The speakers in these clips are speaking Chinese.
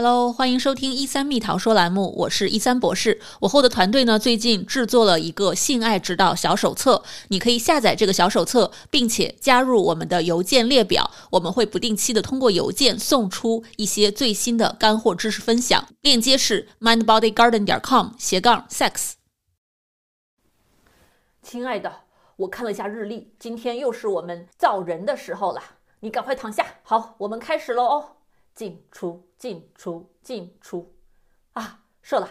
Hello，欢迎收听一三蜜桃说栏目，我是一三博士。我后的团队呢，最近制作了一个性爱指导小手册，你可以下载这个小手册，并且加入我们的邮件列表，我们会不定期的通过邮件送出一些最新的干货知识分享。链接是 mindbodygarden 点 com 斜杠 sex。亲爱的，我看了一下日历，今天又是我们造人的时候了，你赶快躺下。好，我们开始喽哦。进出进出进出，啊，射了，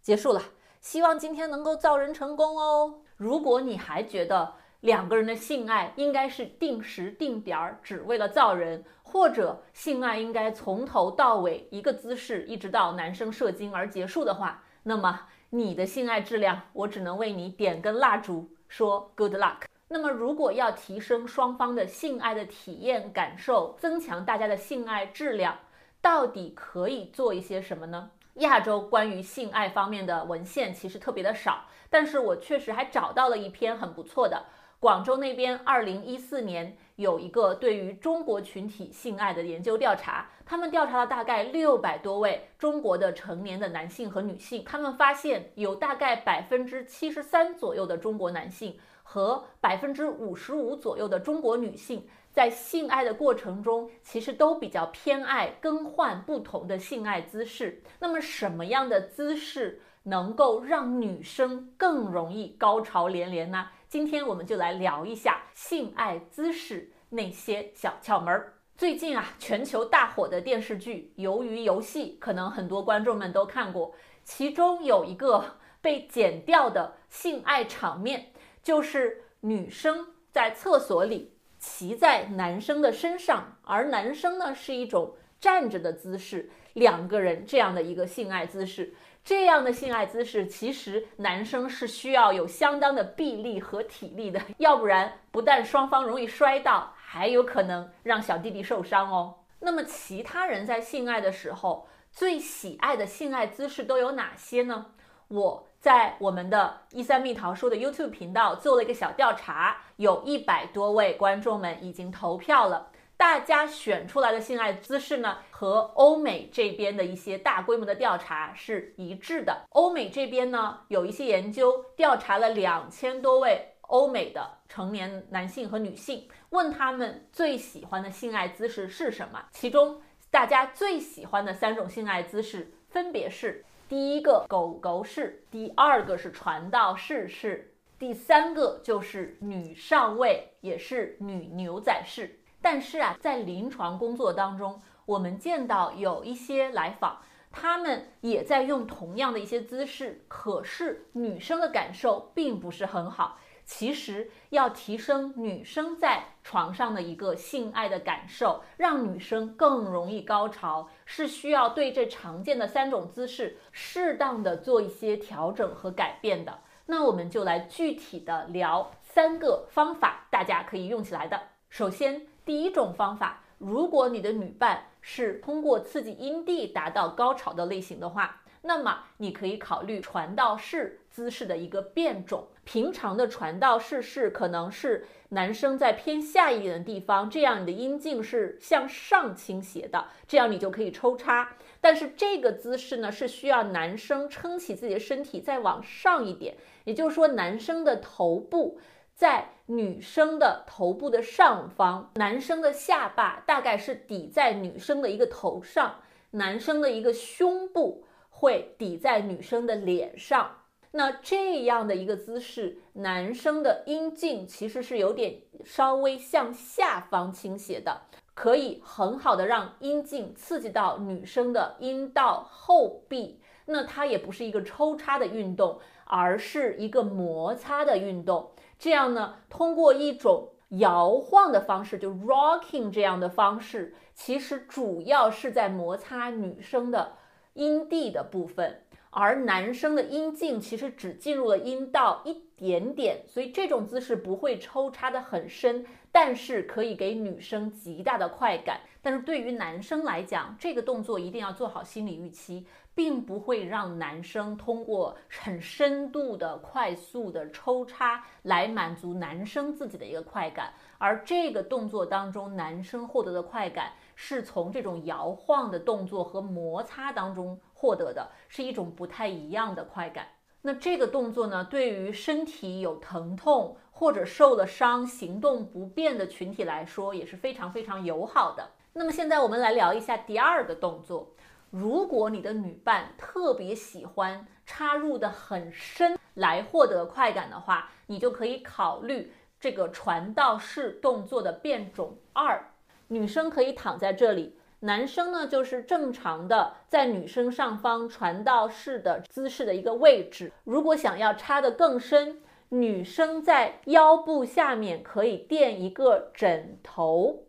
结束了。希望今天能够造人成功哦。如果你还觉得两个人的性爱应该是定时定点儿，只为了造人，或者性爱应该从头到尾一个姿势，一直到男生射精而结束的话，那么你的性爱质量，我只能为你点根蜡烛，说 good luck。那么，如果要提升双方的性爱的体验感受，增强大家的性爱质量。到底可以做一些什么呢？亚洲关于性爱方面的文献其实特别的少，但是我确实还找到了一篇很不错的。广州那边二零一四年有一个对于中国群体性爱的研究调查，他们调查了大概六百多位中国的成年的男性和女性，他们发现有大概百分之七十三左右的中国男性和百分之五十五左右的中国女性。在性爱的过程中，其实都比较偏爱更换不同的性爱姿势。那么，什么样的姿势能够让女生更容易高潮连连呢？今天我们就来聊一下性爱姿势那些小窍门儿。最近啊，全球大火的电视剧《鱿鱼游戏》，可能很多观众们都看过。其中有一个被剪掉的性爱场面，就是女生在厕所里。骑在男生的身上，而男生呢是一种站着的姿势，两个人这样的一个性爱姿势，这样的性爱姿势，其实男生是需要有相当的臂力和体力的，要不然不但双方容易摔倒，还有可能让小弟弟受伤哦。那么其他人在性爱的时候最喜爱的性爱姿势都有哪些呢？我。在我们的一三蜜桃说的 YouTube 频道做了一个小调查，有一百多位观众们已经投票了。大家选出来的性爱姿势呢，和欧美这边的一些大规模的调查是一致的。欧美这边呢，有一些研究调查了两千多位欧美的成年男性和女性，问他们最喜欢的性爱姿势是什么。其中，大家最喜欢的三种性爱姿势分别是。第一个狗狗式，第二个是传道士式，第三个就是女上位，也是女牛仔式。但是啊，在临床工作当中，我们见到有一些来访，他们也在用同样的一些姿势，可是女生的感受并不是很好。其实要提升女生在床上的一个性爱的感受，让女生更容易高潮，是需要对这常见的三种姿势适当的做一些调整和改变的。那我们就来具体的聊三个方法，大家可以用起来的。首先，第一种方法，如果你的女伴是通过刺激阴蒂达到高潮的类型的话。那么你可以考虑传道士姿势的一个变种。平常的传道士是可能是男生在偏下一点的地方，这样你的阴茎是向上倾斜的，这样你就可以抽插。但是这个姿势呢，是需要男生撑起自己的身体再往上一点，也就是说，男生的头部在女生的头部的上方，男生的下巴大概是抵在女生的一个头上，男生的一个胸部。会抵在女生的脸上，那这样的一个姿势，男生的阴茎其实是有点稍微向下方倾斜的，可以很好的让阴茎刺激到女生的阴道后壁。那它也不是一个抽插的运动，而是一个摩擦的运动。这样呢，通过一种摇晃的方式，就 rocking 这样的方式，其实主要是在摩擦女生的。阴蒂的部分，而男生的阴茎其实只进入了阴道一点点，所以这种姿势不会抽插的很深，但是可以给女生极大的快感。但是对于男生来讲，这个动作一定要做好心理预期，并不会让男生通过很深度的、快速的抽插来满足男生自己的一个快感，而这个动作当中男生获得的快感。是从这种摇晃的动作和摩擦当中获得的，是一种不太一样的快感。那这个动作呢，对于身体有疼痛或者受了伤、行动不便的群体来说，也是非常非常友好的。那么现在我们来聊一下第二个动作。如果你的女伴特别喜欢插入的很深来获得快感的话，你就可以考虑这个传道式动作的变种二。女生可以躺在这里，男生呢就是正常的在女生上方传道式的姿势的一个位置。如果想要插得更深，女生在腰部下面可以垫一个枕头，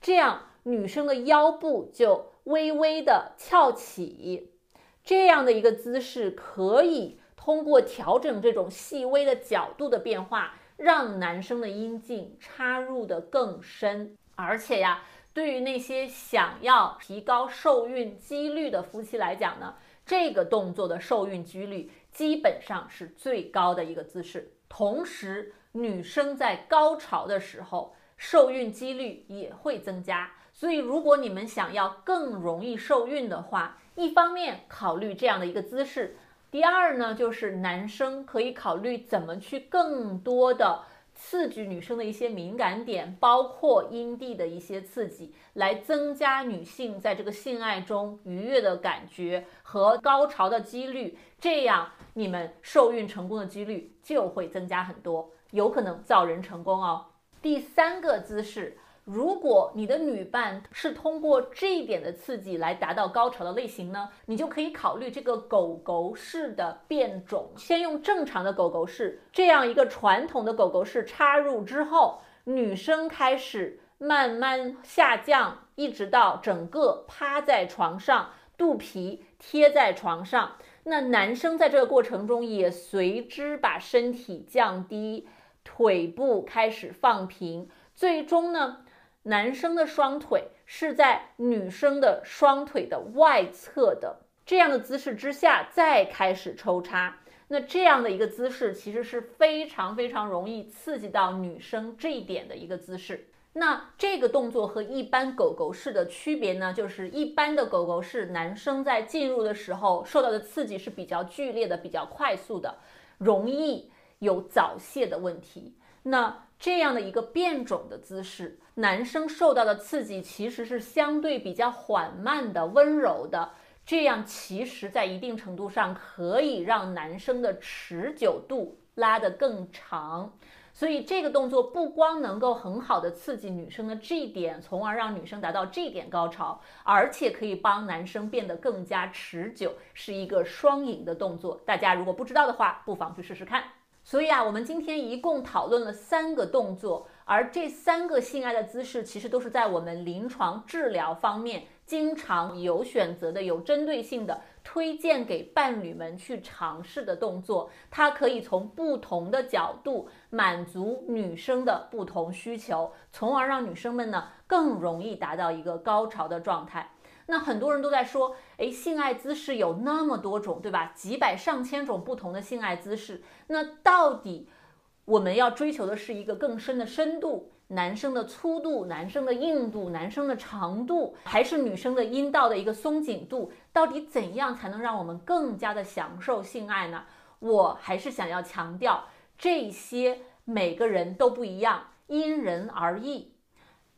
这样女生的腰部就。微微的翘起，这样的一个姿势可以通过调整这种细微的角度的变化，让男生的阴茎插入的更深。而且呀，对于那些想要提高受孕几率的夫妻来讲呢，这个动作的受孕几率基本上是最高的一个姿势。同时，女生在高潮的时候，受孕几率也会增加。所以，如果你们想要更容易受孕的话，一方面考虑这样的一个姿势，第二呢，就是男生可以考虑怎么去更多的刺激女生的一些敏感点，包括阴蒂的一些刺激，来增加女性在这个性爱中愉悦的感觉和高潮的几率，这样你们受孕成功的几率就会增加很多，有可能造人成功哦。第三个姿势。如果你的女伴是通过这一点的刺激来达到高潮的类型呢，你就可以考虑这个狗狗式的变种。先用正常的狗狗式这样一个传统的狗狗式插入之后，女生开始慢慢下降，一直到整个趴在床上，肚皮贴在床上。那男生在这个过程中也随之把身体降低，腿部开始放平，最终呢。男生的双腿是在女生的双腿的外侧的这样的姿势之下，再开始抽插。那这样的一个姿势其实是非常非常容易刺激到女生这一点的一个姿势。那这个动作和一般狗狗式的区别呢，就是一般的狗狗式，男生在进入的时候受到的刺激是比较剧烈的、比较快速的，容易有早泄的问题。那这样的一个变种的姿势，男生受到的刺激其实是相对比较缓慢的、温柔的，这样其实在一定程度上可以让男生的持久度拉得更长。所以这个动作不光能够很好的刺激女生的这一点，从而让女生达到这一点高潮，而且可以帮男生变得更加持久，是一个双赢的动作。大家如果不知道的话，不妨去试试看。所以啊，我们今天一共讨论了三个动作，而这三个性爱的姿势，其实都是在我们临床治疗方面经常有选择的、有针对性的推荐给伴侣们去尝试的动作。它可以从不同的角度满足女生的不同需求，从而让女生们呢更容易达到一个高潮的状态。那很多人都在说，哎，性爱姿势有那么多种，对吧？几百上千种不同的性爱姿势，那到底我们要追求的是一个更深的深度，男生的粗度，男生的硬度，男生的长度，还是女生的阴道的一个松紧度？到底怎样才能让我们更加的享受性爱呢？我还是想要强调，这些每个人都不一样，因人而异。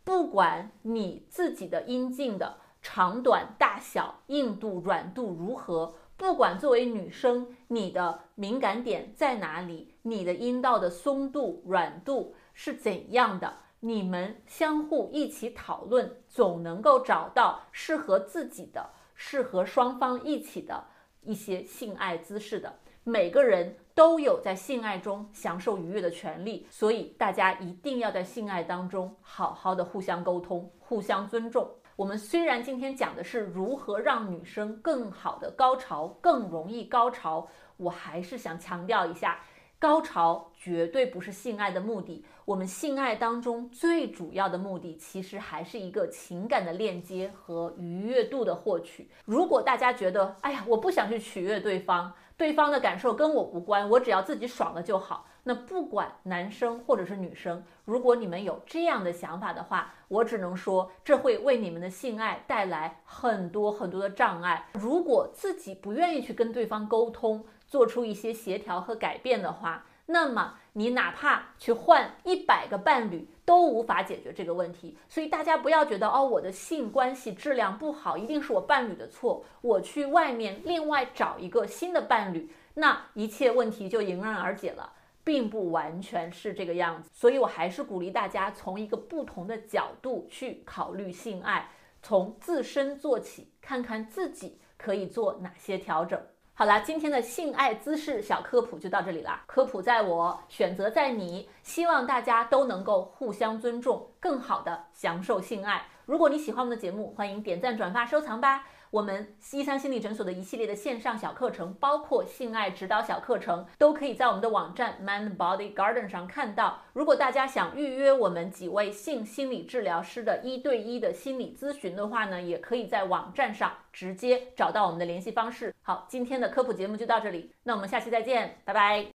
不管你自己的阴茎的。长短、大小、硬度、软度如何？不管作为女生，你的敏感点在哪里，你的阴道的松度、软度是怎样的？你们相互一起讨论，总能够找到适合自己的、适合双方一起的一些性爱姿势的。每个人都有在性爱中享受愉悦的权利，所以大家一定要在性爱当中好好的互相沟通、互相尊重。我们虽然今天讲的是如何让女生更好的高潮，更容易高潮，我还是想强调一下，高潮绝对不是性爱的目的。我们性爱当中最主要的目的，其实还是一个情感的链接和愉悦度的获取。如果大家觉得，哎呀，我不想去取悦对方，对方的感受跟我无关，我只要自己爽了就好。那不管男生或者是女生，如果你们有这样的想法的话，我只能说这会为你们的性爱带来很多很多的障碍。如果自己不愿意去跟对方沟通，做出一些协调和改变的话，那么你哪怕去换一百个伴侣，都无法解决这个问题。所以大家不要觉得哦，我的性关系质量不好，一定是我伴侣的错，我去外面另外找一个新的伴侣，那一切问题就迎刃而解了。并不完全是这个样子，所以我还是鼓励大家从一个不同的角度去考虑性爱，从自身做起，看看自己可以做哪些调整。好啦，今天的性爱姿势小科普就到这里啦。科普在我，选择在你，希望大家都能够互相尊重，更好的享受性爱。如果你喜欢我们的节目，欢迎点赞、转发、收藏吧。我们西三心理诊所的一系列的线上小课程，包括性爱指导小课程，都可以在我们的网站 Man Body Garden 上看到。如果大家想预约我们几位性心理治疗师的一对一的心理咨询的话呢，也可以在网站上直接找到我们的联系方式。好，今天的科普节目就到这里，那我们下期再见，拜拜。